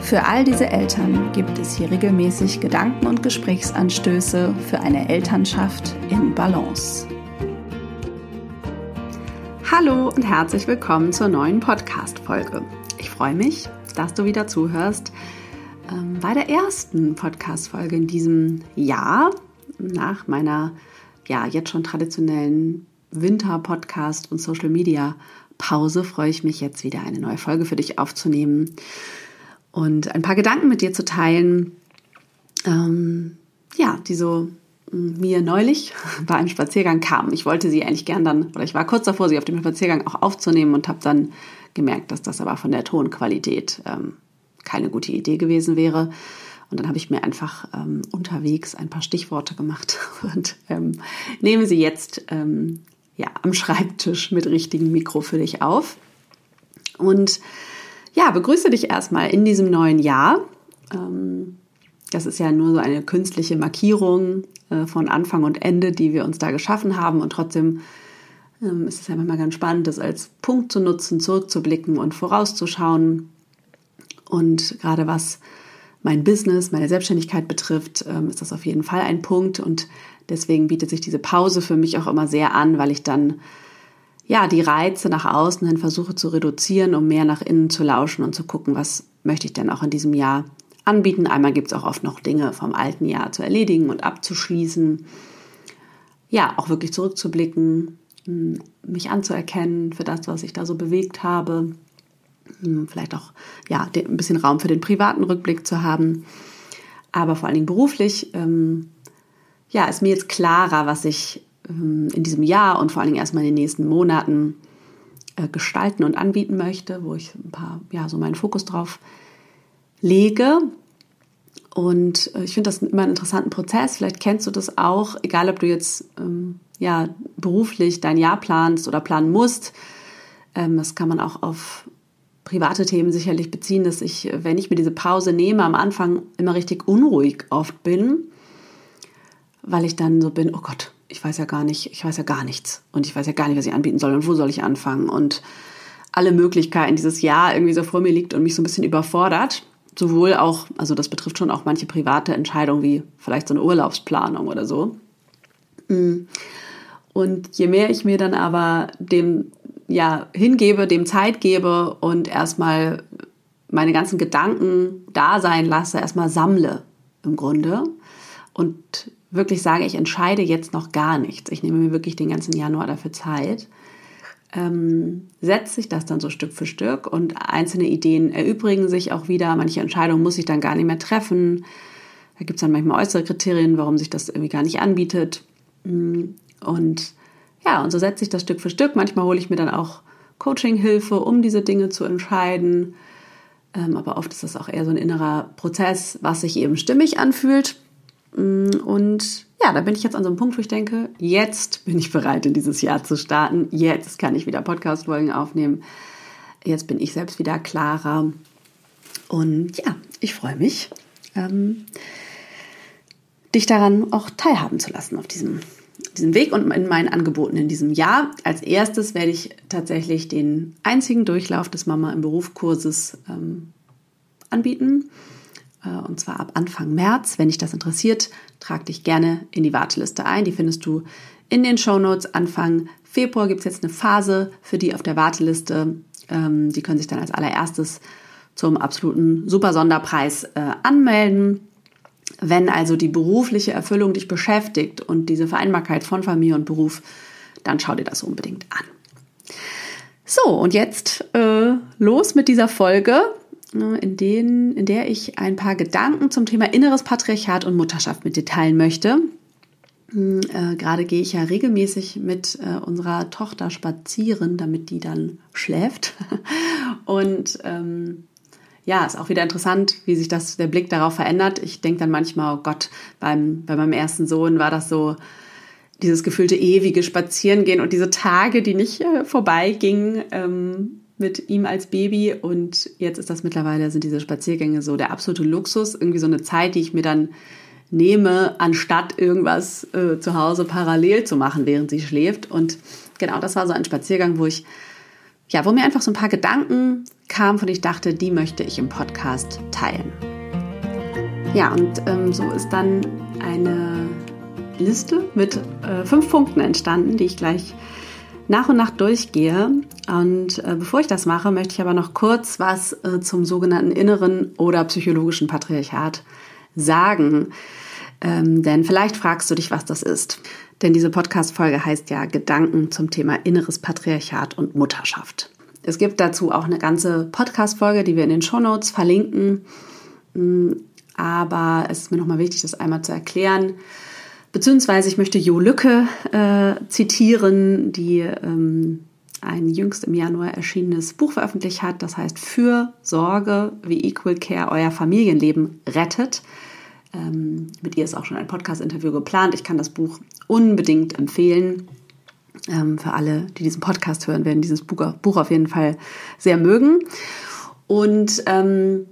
Für all diese Eltern gibt es hier regelmäßig Gedanken und Gesprächsanstöße für eine Elternschaft in Balance. Hallo und herzlich willkommen zur neuen Podcast-Folge. Ich freue mich, dass du wieder zuhörst ähm, bei der ersten Podcast-Folge in diesem Jahr nach meiner ja jetzt schon traditionellen Winter-Podcast und Social-Media-Pause freue ich mich jetzt wieder eine neue Folge für dich aufzunehmen und ein paar Gedanken mit dir zu teilen, ähm, ja, die so mm, mir neulich bei einem Spaziergang kamen. Ich wollte sie eigentlich gern dann, oder ich war kurz davor, sie auf dem Spaziergang auch aufzunehmen und habe dann gemerkt, dass das aber von der Tonqualität ähm, keine gute Idee gewesen wäre. Und dann habe ich mir einfach ähm, unterwegs ein paar Stichworte gemacht und ähm, nehme sie jetzt ähm, ja, am Schreibtisch mit richtigem Mikro für dich auf. Und ja, begrüße dich erstmal in diesem neuen Jahr. Ähm, das ist ja nur so eine künstliche Markierung äh, von Anfang und Ende, die wir uns da geschaffen haben. Und trotzdem ähm, ist es ja manchmal ganz spannend, das als Punkt zu nutzen, zurückzublicken und vorauszuschauen. Und gerade was mein Business, meine Selbstständigkeit betrifft, ähm, ist das auf jeden Fall ein Punkt. Und deswegen bietet sich diese Pause für mich auch immer sehr an, weil ich dann ja, die Reize nach außen hin versuche zu reduzieren, um mehr nach innen zu lauschen und zu gucken, was möchte ich denn auch in diesem Jahr anbieten. Einmal gibt es auch oft noch Dinge vom alten Jahr zu erledigen und abzuschließen. Ja, auch wirklich zurückzublicken, hm, mich anzuerkennen für das, was ich da so bewegt habe. Hm, vielleicht auch ja, ein bisschen Raum für den privaten Rückblick zu haben. Aber vor allen Dingen beruflich, ähm, ja, ist mir jetzt klarer, was ich in diesem Jahr und vor allen Dingen erstmal in den nächsten Monaten äh, gestalten und anbieten möchte, wo ich ein paar, ja, so meinen Fokus drauf lege. Und äh, ich finde das immer einen interessanten Prozess. Vielleicht kennst du das auch, egal ob du jetzt ähm, ja, beruflich dein Jahr planst oder planen musst. Ähm, das kann man auch auf private Themen sicherlich beziehen, dass ich, wenn ich mir diese Pause nehme, am Anfang immer richtig unruhig oft bin, weil ich dann so bin, oh Gott, ich weiß ja gar nicht, ich weiß ja gar nichts und ich weiß ja gar nicht, was ich anbieten soll und wo soll ich anfangen und alle Möglichkeiten dieses Jahr irgendwie so vor mir liegt und mich so ein bisschen überfordert. Sowohl auch, also das betrifft schon auch manche private Entscheidungen wie vielleicht so eine Urlaubsplanung oder so. Mm. Und je mehr ich mir dann aber dem ja hingebe, dem Zeit gebe und erstmal meine ganzen Gedanken da sein lasse, erstmal sammle im Grunde und wirklich sage, ich entscheide jetzt noch gar nichts, ich nehme mir wirklich den ganzen Januar dafür Zeit, ähm, setzt sich das dann so Stück für Stück und einzelne Ideen erübrigen sich auch wieder. Manche Entscheidungen muss ich dann gar nicht mehr treffen. Da gibt es dann manchmal äußere Kriterien, warum sich das irgendwie gar nicht anbietet. Mm, und ja, und so setzt sich das Stück für Stück. Manchmal hole ich mir dann auch Coaching-Hilfe, um diese Dinge zu entscheiden. Ähm, aber oft ist das auch eher so ein innerer Prozess, was sich eben stimmig anfühlt. Mm, und ja, da bin ich jetzt an so einem Punkt, wo ich denke, jetzt bin ich bereit, in dieses Jahr zu starten. Jetzt kann ich wieder Podcast-Folgen aufnehmen. Jetzt bin ich selbst wieder klarer. Und ja, ich freue mich, ähm, dich daran auch teilhaben zu lassen auf diesem, diesem Weg und in meinen Angeboten in diesem Jahr. Als erstes werde ich tatsächlich den einzigen Durchlauf des Mama im Beruf Kurses ähm, anbieten. Äh, und zwar ab Anfang März. Wenn dich das interessiert, trag dich gerne in die Warteliste ein. Die findest du in den Show Notes. Anfang Februar gibt es jetzt eine Phase für die auf der Warteliste. Ähm, die können sich dann als allererstes zum absoluten super Sonderpreis äh, anmelden. Wenn also die berufliche Erfüllung dich beschäftigt und diese Vereinbarkeit von Familie und Beruf, dann schau dir das unbedingt an. So, und jetzt äh, los mit dieser Folge. Ne, in, denen, in der ich ein paar Gedanken zum Thema inneres Patriarchat und Mutterschaft mit dir teilen möchte. Hm, äh, gerade gehe ich ja regelmäßig mit äh, unserer Tochter spazieren, damit die dann schläft. Und ähm, ja, ist auch wieder interessant, wie sich das, der Blick darauf verändert. Ich denke dann manchmal, oh Gott, beim, bei meinem ersten Sohn war das so dieses gefühlte ewige Spazierengehen und diese Tage, die nicht äh, vorbeigingen ähm, mit ihm als Baby. Und jetzt ist das mittlerweile, sind diese Spaziergänge so der absolute Luxus. Irgendwie so eine Zeit, die ich mir dann nehme, anstatt irgendwas äh, zu Hause parallel zu machen, während sie schläft. Und genau, das war so ein Spaziergang, wo ich, ja, wo mir einfach so ein paar Gedanken kamen, denen ich dachte, die möchte ich im Podcast teilen. Ja, und ähm, so ist dann eine Liste mit äh, fünf Punkten entstanden, die ich gleich nach und nach durchgehe. Und äh, bevor ich das mache, möchte ich aber noch kurz was äh, zum sogenannten inneren oder psychologischen Patriarchat sagen. Ähm, denn vielleicht fragst du dich, was das ist. Denn diese Podcast-Folge heißt ja Gedanken zum Thema inneres Patriarchat und Mutterschaft. Es gibt dazu auch eine ganze Podcast-Folge, die wir in den Show Notes verlinken. Mm, aber es ist mir nochmal wichtig, das einmal zu erklären. Beziehungsweise ich möchte Jo Lücke äh, zitieren, die ähm, ein jüngst im Januar erschienenes Buch veröffentlicht hat. Das heißt Für Sorge, wie Equal Care euer Familienleben rettet. Ähm, mit ihr ist auch schon ein Podcast-Interview geplant. Ich kann das Buch unbedingt empfehlen. Ähm, für alle, die diesen Podcast hören, werden dieses Buch, Buch auf jeden Fall sehr mögen. Und ähm,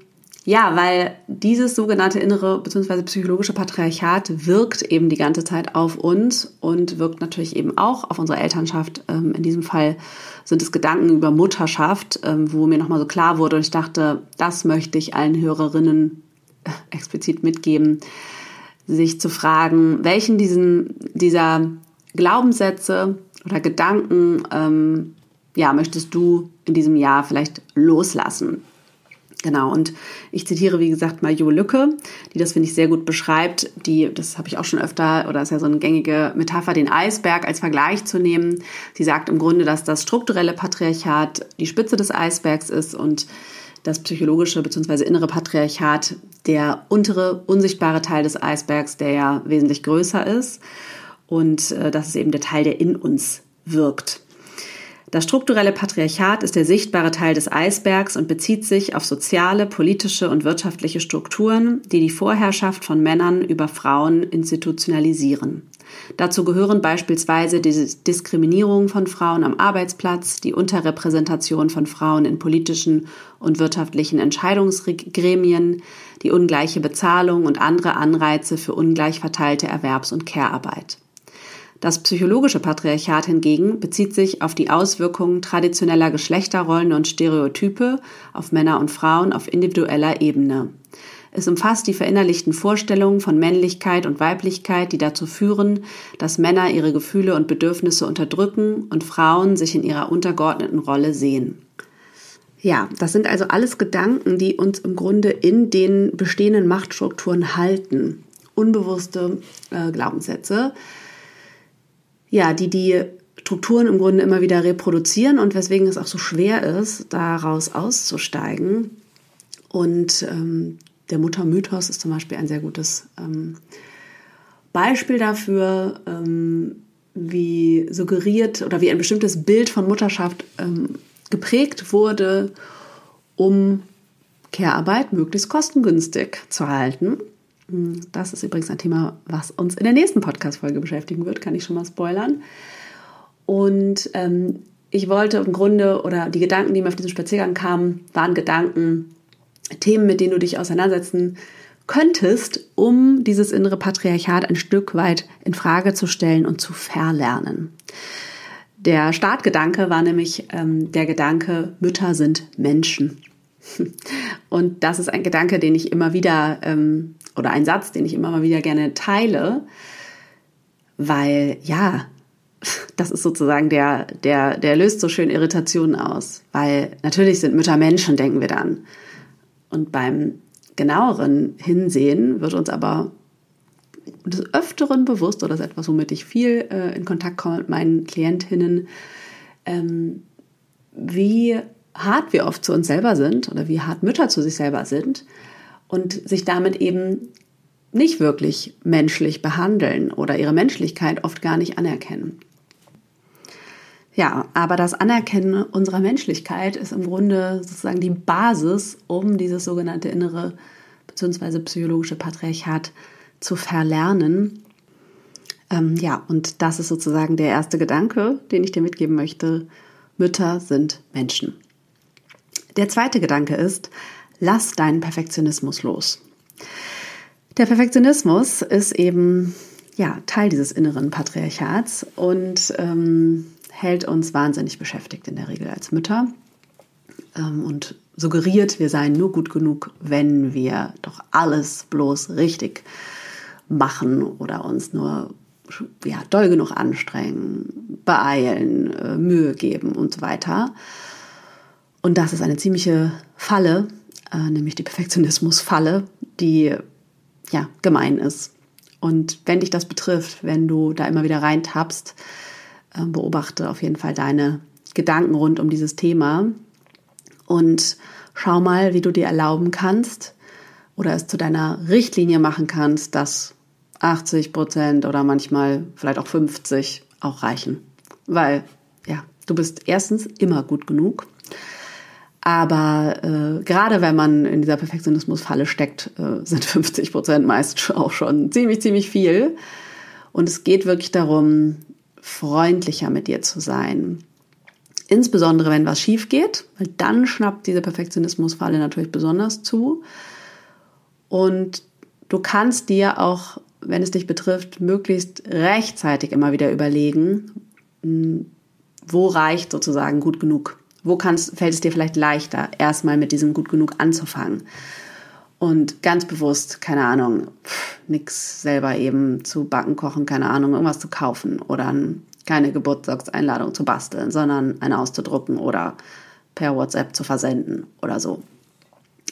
ja, weil dieses sogenannte innere bzw. psychologische Patriarchat wirkt eben die ganze Zeit auf uns und wirkt natürlich eben auch auf unsere Elternschaft. Ähm, in diesem Fall sind es Gedanken über Mutterschaft, ähm, wo mir nochmal so klar wurde und ich dachte, das möchte ich allen Hörerinnen äh, explizit mitgeben, sich zu fragen, welchen diesen, dieser Glaubenssätze oder Gedanken ähm, ja, möchtest du in diesem Jahr vielleicht loslassen? Genau, und ich zitiere, wie gesagt, mal Jo Lücke, die das, finde ich, sehr gut beschreibt. Die, das habe ich auch schon öfter, oder ist ja so eine gängige Metapher, den Eisberg als Vergleich zu nehmen. Sie sagt im Grunde, dass das strukturelle Patriarchat die Spitze des Eisbergs ist und das psychologische bzw. innere Patriarchat der untere, unsichtbare Teil des Eisbergs, der ja wesentlich größer ist. Und äh, das ist eben der Teil, der in uns wirkt. Das strukturelle Patriarchat ist der sichtbare Teil des Eisbergs und bezieht sich auf soziale, politische und wirtschaftliche Strukturen, die die Vorherrschaft von Männern über Frauen institutionalisieren. Dazu gehören beispielsweise die Diskriminierung von Frauen am Arbeitsplatz, die Unterrepräsentation von Frauen in politischen und wirtschaftlichen Entscheidungsgremien, die ungleiche Bezahlung und andere Anreize für ungleich verteilte Erwerbs- und Care-Arbeit. Das psychologische Patriarchat hingegen bezieht sich auf die Auswirkungen traditioneller Geschlechterrollen und Stereotype auf Männer und Frauen auf individueller Ebene. Es umfasst die verinnerlichten Vorstellungen von Männlichkeit und Weiblichkeit, die dazu führen, dass Männer ihre Gefühle und Bedürfnisse unterdrücken und Frauen sich in ihrer untergeordneten Rolle sehen. Ja, das sind also alles Gedanken, die uns im Grunde in den bestehenden Machtstrukturen halten. Unbewusste äh, Glaubenssätze, ja, die die Strukturen im Grunde immer wieder reproduzieren und weswegen es auch so schwer ist, daraus auszusteigen. Und ähm, der Muttermythos ist zum Beispiel ein sehr gutes ähm, Beispiel dafür, ähm, wie suggeriert oder wie ein bestimmtes Bild von Mutterschaft ähm, geprägt wurde, um Care-Arbeit möglichst kostengünstig zu halten. Das ist übrigens ein Thema, was uns in der nächsten Podcast-Folge beschäftigen wird, kann ich schon mal spoilern. Und ähm, ich wollte im Grunde, oder die Gedanken, die mir auf diesen Spaziergang kamen, waren Gedanken, Themen, mit denen du dich auseinandersetzen könntest, um dieses innere Patriarchat ein Stück weit in Frage zu stellen und zu verlernen. Der Startgedanke war nämlich ähm, der Gedanke, Mütter sind Menschen. Und das ist ein Gedanke, den ich immer wieder ähm, oder ein Satz, den ich immer mal wieder gerne teile, weil ja, das ist sozusagen der, der, der löst so schön Irritationen aus, weil natürlich sind Mütter Menschen, denken wir dann. Und beim genaueren Hinsehen wird uns aber des Öfteren bewusst, oder das ist etwas, womit ich viel äh, in Kontakt komme mit meinen Klientinnen, ähm, wie hart wir oft zu uns selber sind oder wie hart Mütter zu sich selber sind und sich damit eben nicht wirklich menschlich behandeln oder ihre Menschlichkeit oft gar nicht anerkennen. Ja, aber das Anerkennen unserer Menschlichkeit ist im Grunde sozusagen die Basis, um dieses sogenannte innere bzw. psychologische Patriarchat zu verlernen. Ähm, ja, und das ist sozusagen der erste Gedanke, den ich dir mitgeben möchte. Mütter sind Menschen. Der zweite Gedanke ist, lass deinen Perfektionismus los. Der Perfektionismus ist eben ja, Teil dieses inneren Patriarchats und ähm, hält uns wahnsinnig beschäftigt in der Regel als Mütter ähm, und suggeriert, wir seien nur gut genug, wenn wir doch alles bloß richtig machen oder uns nur ja, doll genug anstrengen, beeilen, äh, Mühe geben und so weiter. Und das ist eine ziemliche Falle, äh, nämlich die Perfektionismus-Falle, die ja gemein ist. Und wenn dich das betrifft, wenn du da immer wieder reintappst, äh, beobachte auf jeden Fall deine Gedanken rund um dieses Thema und schau mal, wie du dir erlauben kannst oder es zu deiner Richtlinie machen kannst, dass 80 Prozent oder manchmal vielleicht auch 50 auch reichen. Weil, ja, du bist erstens immer gut genug. Aber äh, gerade wenn man in dieser Perfektionismusfalle steckt, äh, sind 50 Prozent meist auch schon ziemlich, ziemlich viel. Und es geht wirklich darum, freundlicher mit dir zu sein. Insbesondere wenn was schief geht, weil dann schnappt diese Perfektionismusfalle natürlich besonders zu. Und du kannst dir auch, wenn es dich betrifft, möglichst rechtzeitig immer wieder überlegen, hm, wo reicht sozusagen gut genug? Wo kannst, fällt es dir vielleicht leichter, erstmal mit diesem gut genug anzufangen? Und ganz bewusst, keine Ahnung, nichts selber eben zu backen, kochen, keine Ahnung, irgendwas zu kaufen oder keine Geburtstagseinladung zu basteln, sondern eine auszudrucken oder per WhatsApp zu versenden oder so.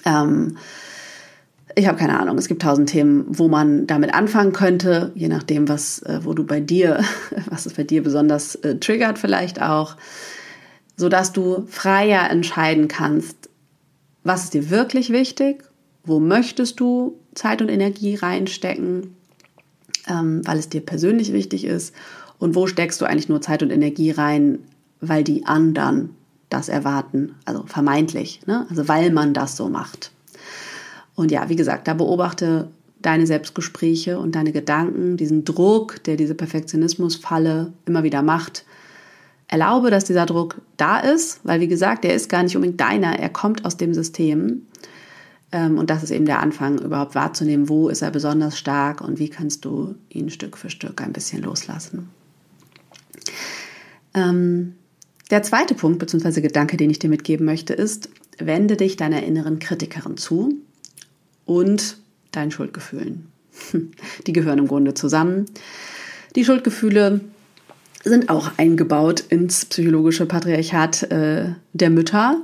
Ähm, ich habe keine Ahnung. Es gibt tausend Themen, wo man damit anfangen könnte, je nachdem, was, äh, wo du bei dir, was es bei dir besonders äh, triggert, vielleicht auch so dass du freier entscheiden kannst, was ist dir wirklich wichtig, wo möchtest du Zeit und Energie reinstecken, ähm, weil es dir persönlich wichtig ist und wo steckst du eigentlich nur Zeit und Energie rein, weil die anderen das erwarten, also vermeintlich, ne? also weil man das so macht. Und ja, wie gesagt, da beobachte deine Selbstgespräche und deine Gedanken, diesen Druck, der diese Perfektionismusfalle immer wieder macht, erlaube, dass dieser Druck da ist, weil wie gesagt, der ist gar nicht unbedingt deiner, er kommt aus dem System. Ähm, und das ist eben der Anfang, überhaupt wahrzunehmen, wo ist er besonders stark und wie kannst du ihn Stück für Stück ein bisschen loslassen. Ähm, der zweite Punkt bzw. Gedanke, den ich dir mitgeben möchte, ist, wende dich deiner inneren Kritikerin zu und deinen Schuldgefühlen. Die gehören im Grunde zusammen. Die Schuldgefühle sind auch eingebaut ins psychologische Patriarchat äh, der Mütter.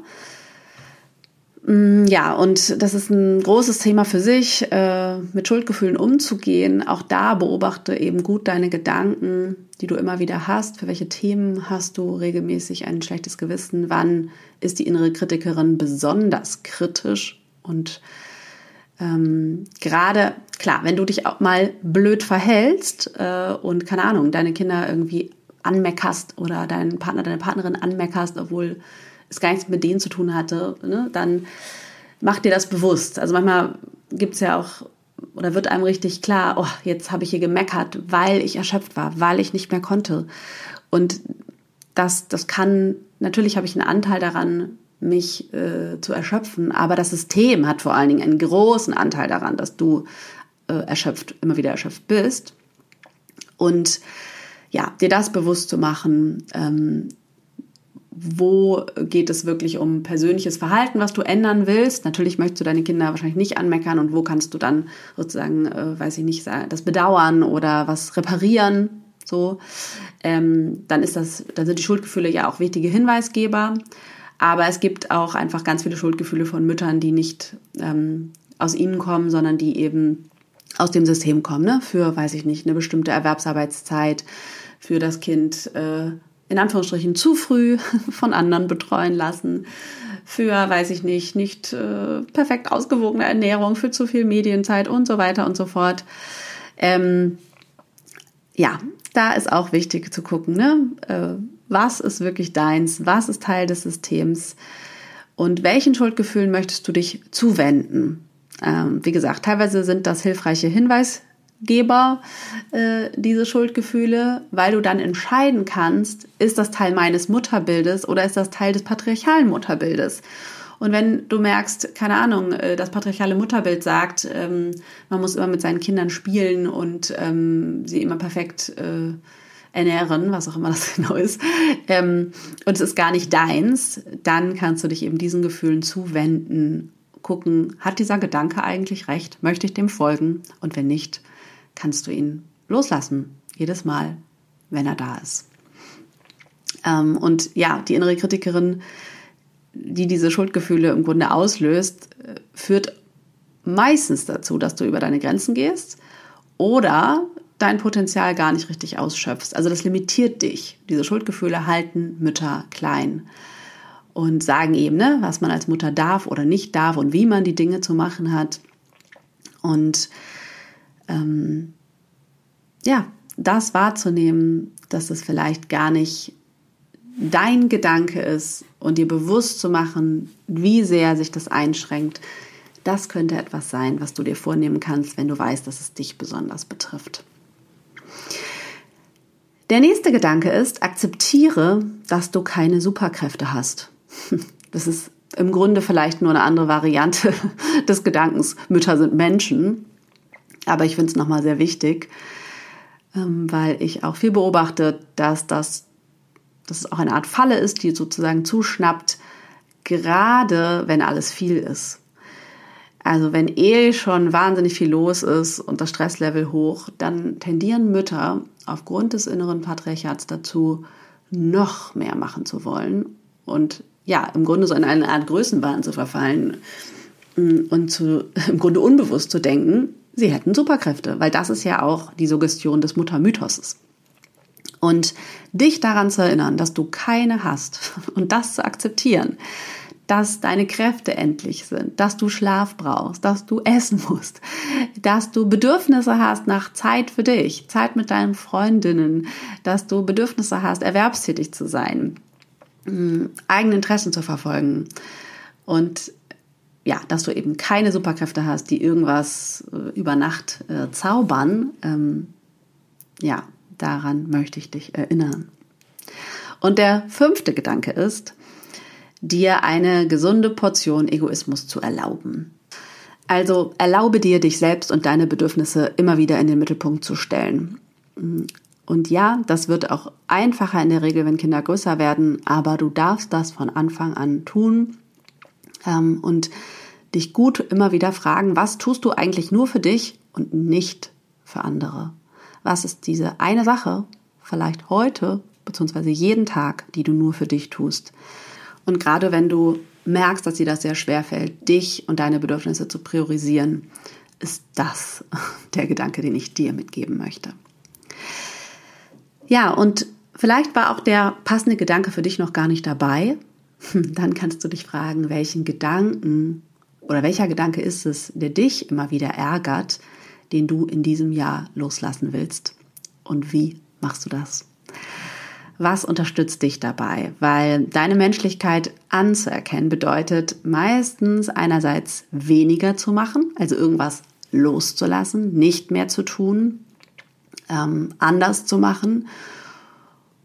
Mm, ja, und das ist ein großes Thema für sich, äh, mit Schuldgefühlen umzugehen. Auch da beobachte eben gut deine Gedanken, die du immer wieder hast. Für welche Themen hast du regelmäßig ein schlechtes Gewissen? Wann ist die innere Kritikerin besonders kritisch? Und ähm, gerade, klar, wenn du dich auch mal blöd verhältst äh, und keine Ahnung, deine Kinder irgendwie anmeckerst oder deinen Partner, deine Partnerin anmeckerst, obwohl es gar nichts mit denen zu tun hatte, ne, dann mach dir das bewusst. Also manchmal gibt es ja auch oder wird einem richtig klar, oh, jetzt habe ich hier gemeckert, weil ich erschöpft war, weil ich nicht mehr konnte. Und das, das kann, natürlich habe ich einen Anteil daran, mich äh, zu erschöpfen, aber das System hat vor allen Dingen einen großen Anteil daran, dass du äh, erschöpft, immer wieder erschöpft bist. Und ja, dir das bewusst zu machen, ähm, wo geht es wirklich um persönliches Verhalten, was du ändern willst. Natürlich möchtest du deine Kinder wahrscheinlich nicht anmeckern und wo kannst du dann sozusagen, äh, weiß ich nicht, das bedauern oder was reparieren. So, ähm, dann ist das, dann sind die Schuldgefühle ja auch wichtige Hinweisgeber. Aber es gibt auch einfach ganz viele Schuldgefühle von Müttern, die nicht ähm, aus ihnen kommen, sondern die eben aus dem System kommen, ne? für, weiß ich nicht, eine bestimmte Erwerbsarbeitszeit, für das Kind äh, in Anführungsstrichen zu früh von anderen betreuen lassen, für, weiß ich nicht, nicht äh, perfekt ausgewogene Ernährung, für zu viel Medienzeit und so weiter und so fort. Ähm, ja, da ist auch wichtig zu gucken, ne? Äh, was ist wirklich deins, was ist Teil des Systems und welchen Schuldgefühlen möchtest du dich zuwenden. Ähm, wie gesagt, teilweise sind das hilfreiche Hinweisgeber, äh, diese Schuldgefühle, weil du dann entscheiden kannst, ist das Teil meines Mutterbildes oder ist das Teil des patriarchalen Mutterbildes. Und wenn du merkst, keine Ahnung, äh, das patriarchale Mutterbild sagt, ähm, man muss immer mit seinen Kindern spielen und ähm, sie immer perfekt äh, ernähren, was auch immer das genau ist, ähm, und es ist gar nicht deins, dann kannst du dich eben diesen Gefühlen zuwenden, gucken, hat dieser Gedanke eigentlich recht? Möchte ich dem folgen? Und wenn nicht, kannst du ihn loslassen, jedes Mal, wenn er da ist. Ähm, und ja, die innere Kritikerin die diese Schuldgefühle im Grunde auslöst, führt meistens dazu, dass du über deine Grenzen gehst oder dein Potenzial gar nicht richtig ausschöpfst. Also das limitiert dich. Diese Schuldgefühle halten Mütter klein und sagen eben, ne, was man als Mutter darf oder nicht darf und wie man die Dinge zu machen hat. Und ähm, ja, das wahrzunehmen, dass es vielleicht gar nicht dein Gedanke ist und dir bewusst zu machen, wie sehr sich das einschränkt, das könnte etwas sein, was du dir vornehmen kannst, wenn du weißt, dass es dich besonders betrifft. Der nächste Gedanke ist, akzeptiere, dass du keine Superkräfte hast. Das ist im Grunde vielleicht nur eine andere Variante des Gedankens, Mütter sind Menschen. Aber ich finde es nochmal sehr wichtig, ähm, weil ich auch viel beobachte, dass das dass es auch eine Art Falle ist, die sozusagen zuschnappt, gerade wenn alles viel ist. Also wenn eh schon wahnsinnig viel los ist und das Stresslevel hoch, dann tendieren Mütter aufgrund des inneren Patriarchats dazu, noch mehr machen zu wollen und ja, im Grunde so in eine Art Größenwahn zu verfallen mm, und zu, im Grunde unbewusst zu denken, sie hätten Superkräfte, weil das ist ja auch die Suggestion des Muttermythoses. Und dich daran zu erinnern, dass du keine hast und das zu akzeptieren, dass deine Kräfte endlich sind, dass du Schlaf brauchst, dass du essen musst, dass du Bedürfnisse hast nach Zeit für dich, Zeit mit deinen Freundinnen, dass du Bedürfnisse hast, erwerbstätig zu sein, mm, eigene Interessen zu verfolgen und ja, dass du eben keine Superkräfte hast, die irgendwas äh, über Nacht äh, zaubern. Ähm, ja, Daran möchte ich dich erinnern. Und der fünfte Gedanke ist, dir eine gesunde Portion Egoismus zu erlauben. Also erlaube dir, dich selbst und deine Bedürfnisse immer wieder in den Mittelpunkt zu stellen. Und ja, das wird auch einfacher in der Regel, wenn Kinder größer werden, aber du darfst das von Anfang an tun ähm, und dich gut immer wieder fragen, was tust du eigentlich nur für dich und nicht für andere? was ist diese eine Sache, vielleicht heute, beziehungsweise jeden Tag, die du nur für dich tust. Und gerade wenn du merkst, dass dir das sehr schwer fällt, dich und deine Bedürfnisse zu priorisieren, ist das der Gedanke, den ich dir mitgeben möchte. Ja, und vielleicht war auch der passende Gedanke für dich noch gar nicht dabei. Dann kannst du dich fragen, welchen Gedanken oder welcher Gedanke ist es, der dich immer wieder ärgert, den du in diesem Jahr loslassen willst. Und wie machst du das? Was unterstützt dich dabei? Weil deine Menschlichkeit anzuerkennen bedeutet meistens einerseits weniger zu machen, also irgendwas loszulassen, nicht mehr zu tun, ähm, anders zu machen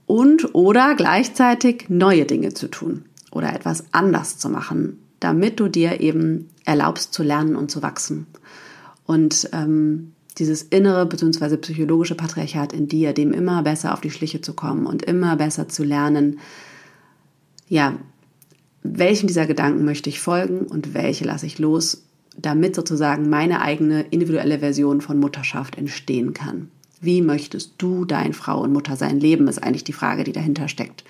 und oder gleichzeitig neue Dinge zu tun oder etwas anders zu machen, damit du dir eben erlaubst zu lernen und zu wachsen. Und ähm, dieses innere bzw. psychologische Patriarchat in dir, dem immer besser auf die Schliche zu kommen und immer besser zu lernen, ja, welchen dieser Gedanken möchte ich folgen und welche lasse ich los, damit sozusagen meine eigene individuelle Version von Mutterschaft entstehen kann. Wie möchtest du dein Frau und Mutter sein leben, ist eigentlich die Frage, die dahinter steckt.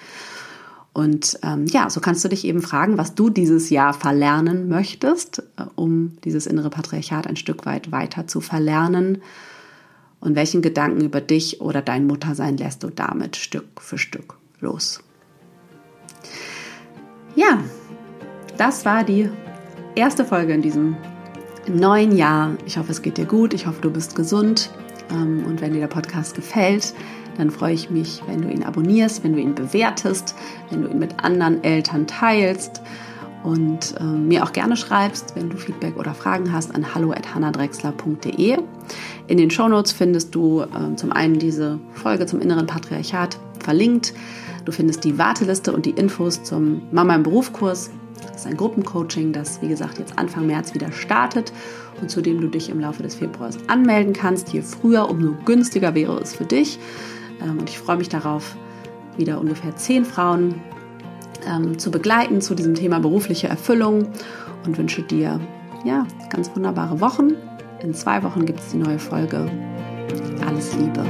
Und ähm, ja, so kannst du dich eben fragen, was du dieses Jahr verlernen möchtest, äh, um dieses innere Patriarchat ein Stück weit weiter zu verlernen. Und welchen Gedanken über dich oder dein Muttersein lässt du damit Stück für Stück los. Ja, das war die erste Folge in diesem neuen Jahr. Ich hoffe, es geht dir gut. Ich hoffe, du bist gesund. Ähm, und wenn dir der Podcast gefällt, dann freue ich mich, wenn du ihn abonnierst, wenn du ihn bewertest, wenn du ihn mit anderen Eltern teilst und äh, mir auch gerne schreibst, wenn du Feedback oder Fragen hast, an hallo.hannadrexler.de. In den Shownotes findest du äh, zum einen diese Folge zum inneren Patriarchat verlinkt. Du findest die Warteliste und die Infos zum Mama im Berufkurs. Das ist ein Gruppencoaching, das wie gesagt jetzt Anfang März wieder startet und zu dem du dich im Laufe des Februars anmelden kannst. Je früher, umso günstiger wäre es für dich. Ähm, und ich freue mich darauf, wieder ungefähr zehn Frauen ähm, zu begleiten zu diesem Thema berufliche Erfüllung und wünsche dir ja ganz wunderbare Wochen. In zwei Wochen gibt es die neue Folge. Alles Liebe.